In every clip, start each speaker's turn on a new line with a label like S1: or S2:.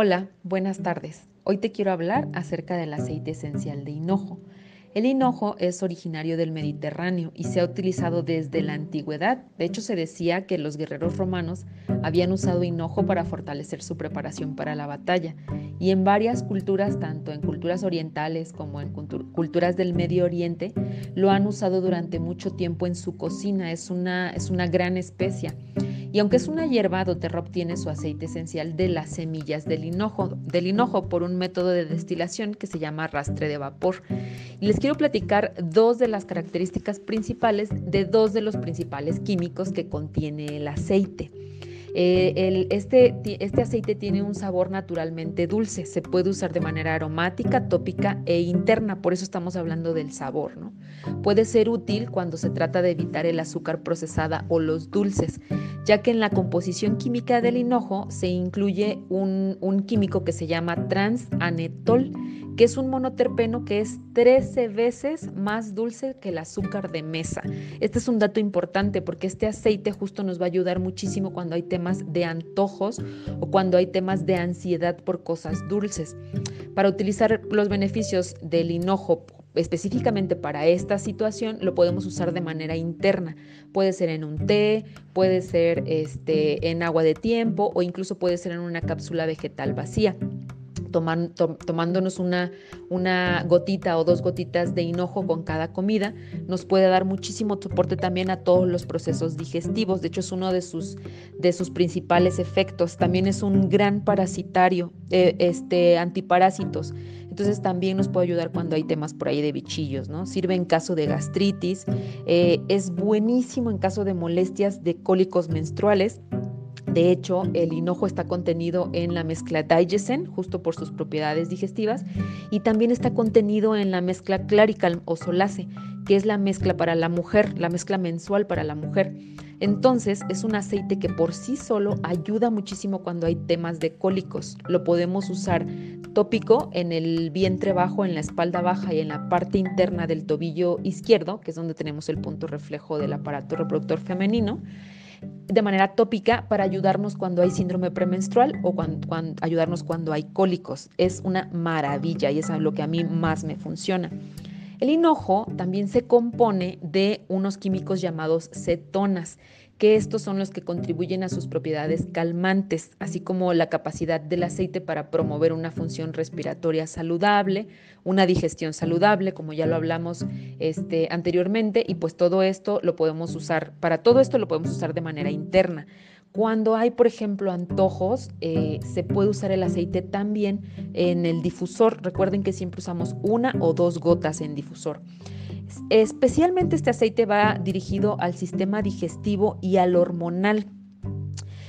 S1: Hola, buenas tardes. Hoy te quiero hablar acerca del aceite esencial de hinojo. El hinojo es originario del Mediterráneo y se ha utilizado desde la antigüedad. De hecho, se decía que los guerreros romanos habían usado hinojo para fortalecer su preparación para la batalla. Y en varias culturas, tanto en culturas orientales como en culturas del Medio Oriente, lo han usado durante mucho tiempo en su cocina. Es una, es una gran especia. Y aunque es una hierba, doTERRA obtiene su aceite esencial de las semillas del hinojo, del hinojo por un método de destilación que se llama arrastre de vapor. Y les quiero platicar dos de las características principales de dos de los principales químicos que contiene el aceite. Eh, este, este aceite tiene un sabor naturalmente dulce, se puede usar de manera aromática, tópica e interna, por eso estamos hablando del sabor. ¿no? Puede ser útil cuando se trata de evitar el azúcar procesada o los dulces, ya que en la composición química del hinojo se incluye un, químico que se llama transanetol, que es un monoterpeno que es 13 veces más dulce que el azúcar de mesa. Este es un dato importante porque este aceite justo nos va a ayudar muchísimo cuando hay temas de antojos o cuando hay temas de ansiedad por cosas dulces. Para utilizar los beneficios del hinojo específicamente para esta situación lo podemos usar de manera interna. Puede ser en un té, puede ser este, en agua de tiempo o incluso puede ser en una cápsula vegetal vacía tomándonos una, una gotita o dos gotitas de hinojo con cada comida, nos puede dar muchísimo soporte también a todos los procesos digestivos. De hecho, es uno de sus, de sus principales efectos. También es un gran parasitario, eh, este, antiparásitos. Entonces también nos puede ayudar cuando hay temas por ahí de bichillos, ¿no? Sirve en caso de gastritis, eh, es buenísimo en caso de molestias de cólicos menstruales de hecho, el hinojo está contenido en la mezcla Digesen, justo por sus propiedades digestivas, y también está contenido en la mezcla Claricalm o Solace, que es la mezcla para la mujer, la mezcla mensual para la mujer. Entonces, es un aceite que por sí solo ayuda muchísimo cuando hay temas de cólicos. Lo podemos usar tópico en el vientre bajo, en la espalda baja y en la parte interna del tobillo izquierdo, que es donde tenemos el punto reflejo del aparato reproductor femenino de manera tópica para ayudarnos cuando hay síndrome premenstrual o cuando, ayudarnos cuando hay cólicos. Es una maravilla y es lo que a mí más me funciona. El hinojo también se compone de unos químicos llamados cetonas que estos son los que contribuyen a sus propiedades calmantes, así como la capacidad del aceite para promover una función respiratoria saludable, una digestión saludable, como ya lo hablamos este, anteriormente, y pues todo esto lo podemos usar, para todo esto lo podemos usar de manera interna. Cuando hay, por ejemplo, antojos, eh, se puede usar el aceite también en el difusor. Recuerden que siempre usamos una o dos gotas en difusor. Especialmente este aceite va dirigido al sistema digestivo y al hormonal.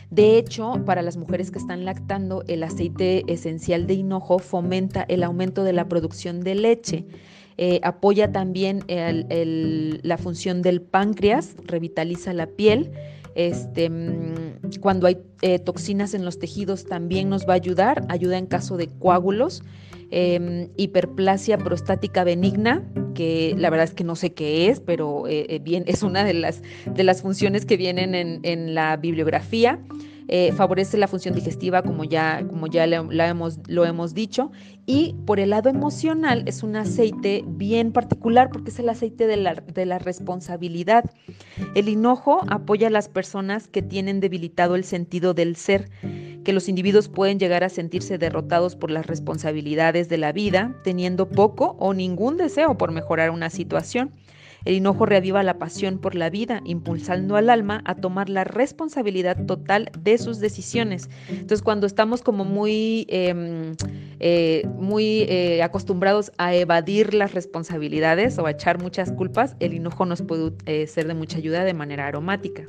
S1: De hecho, para las mujeres que están lactando, el aceite esencial de hinojo fomenta el aumento de la producción de leche. Eh, apoya también la función del páncreas, revitaliza la piel. Este, mm, cuando hay eh, toxinas en los tejidos también nos va a ayudar, ayuda en caso de coágulos. Em, hiperplasia prostática benigna, que la verdad es que no sé qué es, pero eh, eh, bien, es una de las, de las funciones que vienen en, en la bibliografía. Eh, favorece la función digestiva, como ya, como ya hemos, lo hemos dicho. Y por el lado emocional es un aceite bien particular porque es el aceite de la, de la responsabilidad. El hinojo apoya a las personas que tienen debilitado el sentido del ser que los individuos pueden llegar a sentirse derrotados por las responsabilidades de la vida, teniendo poco o ningún deseo por mejorar una situación. El hinojo reaviva la pasión por la vida, impulsando al alma a tomar la responsabilidad total de sus decisiones. Entonces, cuando estamos como muy, em, eh, muy eh, acostumbrados a evadir las responsabilidades o a echar muchas culpas, el hinojo nos puede eh, ser de mucha ayuda de manera aromática.